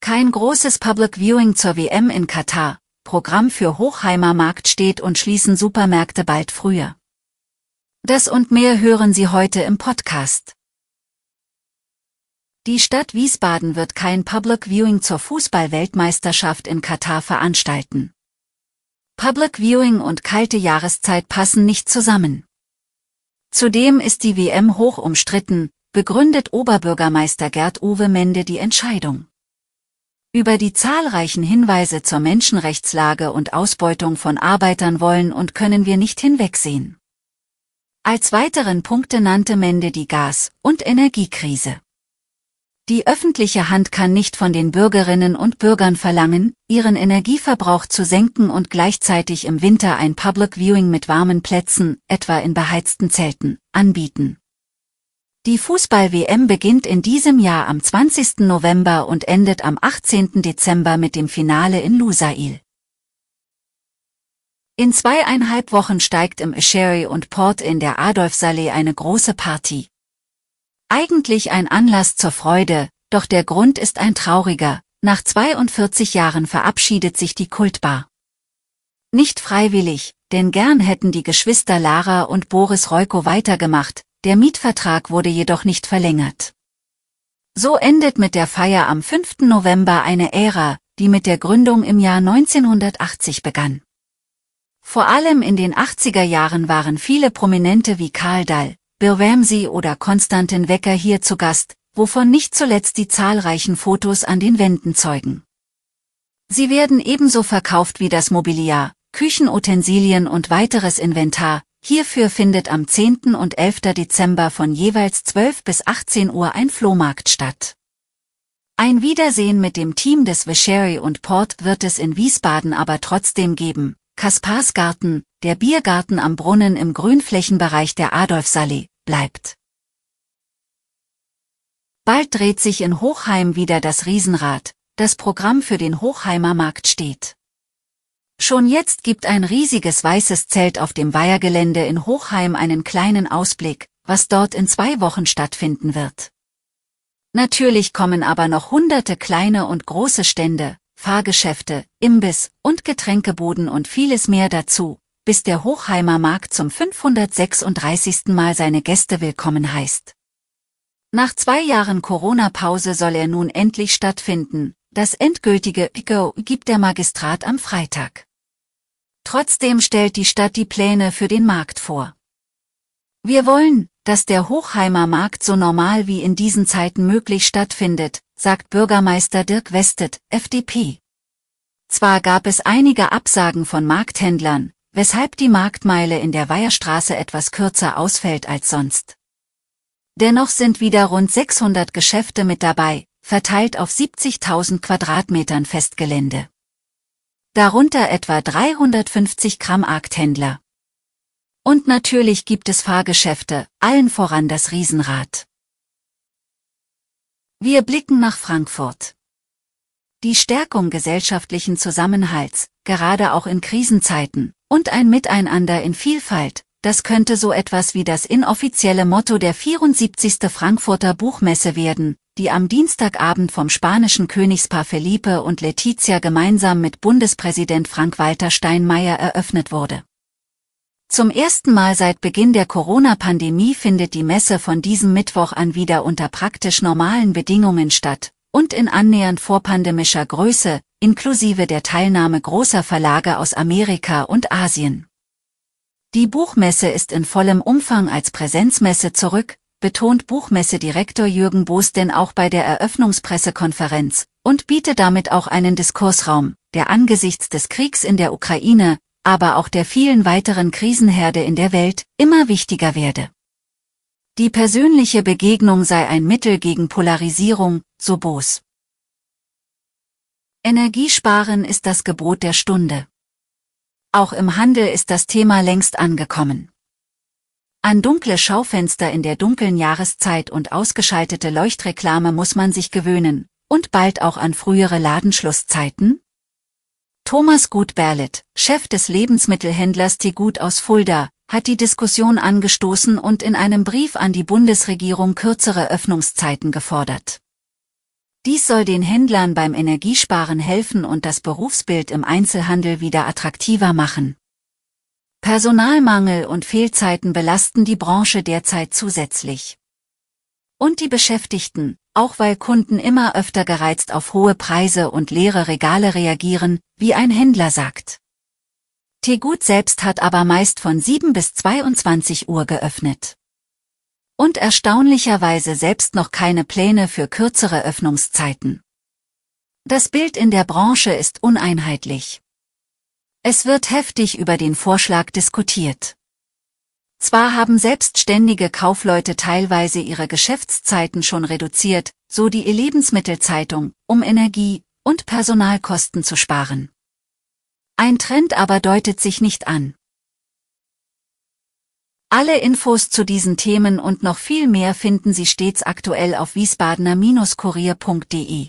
Kein großes Public Viewing zur WM in Katar. Programm für Hochheimer Markt steht und schließen Supermärkte bald früher. Das und mehr hören Sie heute im Podcast. Die Stadt Wiesbaden wird kein Public Viewing zur Fußball-Weltmeisterschaft in Katar veranstalten. Public Viewing und kalte Jahreszeit passen nicht zusammen. Zudem ist die WM hoch umstritten, begründet Oberbürgermeister Gerd Uwe Mende die Entscheidung. Über die zahlreichen Hinweise zur Menschenrechtslage und Ausbeutung von Arbeitern wollen und können wir nicht hinwegsehen. Als weiteren Punkte nannte Mende die Gas- und Energiekrise. Die öffentliche Hand kann nicht von den Bürgerinnen und Bürgern verlangen, ihren Energieverbrauch zu senken und gleichzeitig im Winter ein Public Viewing mit warmen Plätzen, etwa in beheizten Zelten, anbieten. Die Fußball-WM beginnt in diesem Jahr am 20. November und endet am 18. Dezember mit dem Finale in Lusail. In zweieinhalb Wochen steigt im Sherry und Port in der Adolfsallee eine große Party. Eigentlich ein Anlass zur Freude, doch der Grund ist ein trauriger. Nach 42 Jahren verabschiedet sich die Kultbar. Nicht freiwillig, denn gern hätten die Geschwister Lara und Boris Reuko weitergemacht, der Mietvertrag wurde jedoch nicht verlängert. So endet mit der Feier am 5. November eine Ära, die mit der Gründung im Jahr 1980 begann. Vor allem in den 80er Jahren waren viele Prominente wie Karl Dall, Bill Ramsey oder Konstantin Wecker hier zu Gast, wovon nicht zuletzt die zahlreichen Fotos an den Wänden zeugen. Sie werden ebenso verkauft wie das Mobiliar, Küchenutensilien und weiteres Inventar, hierfür findet am 10. und 11. Dezember von jeweils 12 bis 18 Uhr ein Flohmarkt statt. Ein Wiedersehen mit dem Team des Vichery und Port wird es in Wiesbaden aber trotzdem geben, Kasparsgarten, der Biergarten am Brunnen im Grünflächenbereich der Adolfsallee, bleibt. Bald dreht sich in Hochheim wieder das Riesenrad, das Programm für den Hochheimer Markt steht. Schon jetzt gibt ein riesiges weißes Zelt auf dem Weihergelände in Hochheim einen kleinen Ausblick, was dort in zwei Wochen stattfinden wird. Natürlich kommen aber noch hunderte kleine und große Stände, Fahrgeschäfte, Imbiss und Getränkeboden und vieles mehr dazu, bis der Hochheimer Markt zum 536. Mal seine Gäste willkommen heißt. Nach zwei Jahren Corona-Pause soll er nun endlich stattfinden, das endgültige Go gibt der Magistrat am Freitag. Trotzdem stellt die Stadt die Pläne für den Markt vor. Wir wollen, dass der Hochheimer Markt so normal wie in diesen Zeiten möglich stattfindet, sagt Bürgermeister Dirk Westet, FDP. Zwar gab es einige Absagen von Markthändlern, weshalb die Marktmeile in der Weiherstraße etwas kürzer ausfällt als sonst. Dennoch sind wieder rund 600 Geschäfte mit dabei, verteilt auf 70.000 Quadratmetern Festgelände. Darunter etwa 350 Gramm Markthändler. Und natürlich gibt es Fahrgeschäfte, allen voran das Riesenrad. Wir blicken nach Frankfurt. Die Stärkung gesellschaftlichen Zusammenhalts, gerade auch in Krisenzeiten, und ein Miteinander in Vielfalt, das könnte so etwas wie das inoffizielle Motto der 74. Frankfurter Buchmesse werden, die am Dienstagabend vom spanischen Königspaar Felipe und Letizia gemeinsam mit Bundespräsident Frank-Walter Steinmeier eröffnet wurde. Zum ersten Mal seit Beginn der Corona-Pandemie findet die Messe von diesem Mittwoch an wieder unter praktisch normalen Bedingungen statt und in annähernd vorpandemischer Größe, inklusive der Teilnahme großer Verlage aus Amerika und Asien. Die Buchmesse ist in vollem Umfang als Präsenzmesse zurück, betont Buchmessedirektor Jürgen Boos denn auch bei der Eröffnungspressekonferenz und bietet damit auch einen Diskursraum, der angesichts des Kriegs in der Ukraine, aber auch der vielen weiteren Krisenherde in der Welt, immer wichtiger werde. Die persönliche Begegnung sei ein Mittel gegen Polarisierung, so Boos. Energiesparen ist das Gebot der Stunde. Auch im Handel ist das Thema längst angekommen. An dunkle Schaufenster in der dunklen Jahreszeit und ausgeschaltete Leuchtreklame muss man sich gewöhnen, und bald auch an frühere Ladenschlusszeiten? Thomas Gut-Berlet, Chef des Lebensmittelhändlers Tegut aus Fulda, hat die Diskussion angestoßen und in einem Brief an die Bundesregierung kürzere Öffnungszeiten gefordert. Dies soll den Händlern beim Energiesparen helfen und das Berufsbild im Einzelhandel wieder attraktiver machen. Personalmangel und Fehlzeiten belasten die Branche derzeit zusätzlich. Und die Beschäftigten, auch weil Kunden immer öfter gereizt auf hohe Preise und leere Regale reagieren, wie ein Händler sagt. Tegut selbst hat aber meist von 7 bis 22 Uhr geöffnet und erstaunlicherweise selbst noch keine Pläne für kürzere Öffnungszeiten. Das Bild in der Branche ist uneinheitlich. Es wird heftig über den Vorschlag diskutiert. Zwar haben selbstständige Kaufleute teilweise ihre Geschäftszeiten schon reduziert, so die E-Lebensmittelzeitung, um Energie- und Personalkosten zu sparen. Ein Trend aber deutet sich nicht an. Alle Infos zu diesen Themen und noch viel mehr finden Sie stets aktuell auf wiesbadener-kurier.de.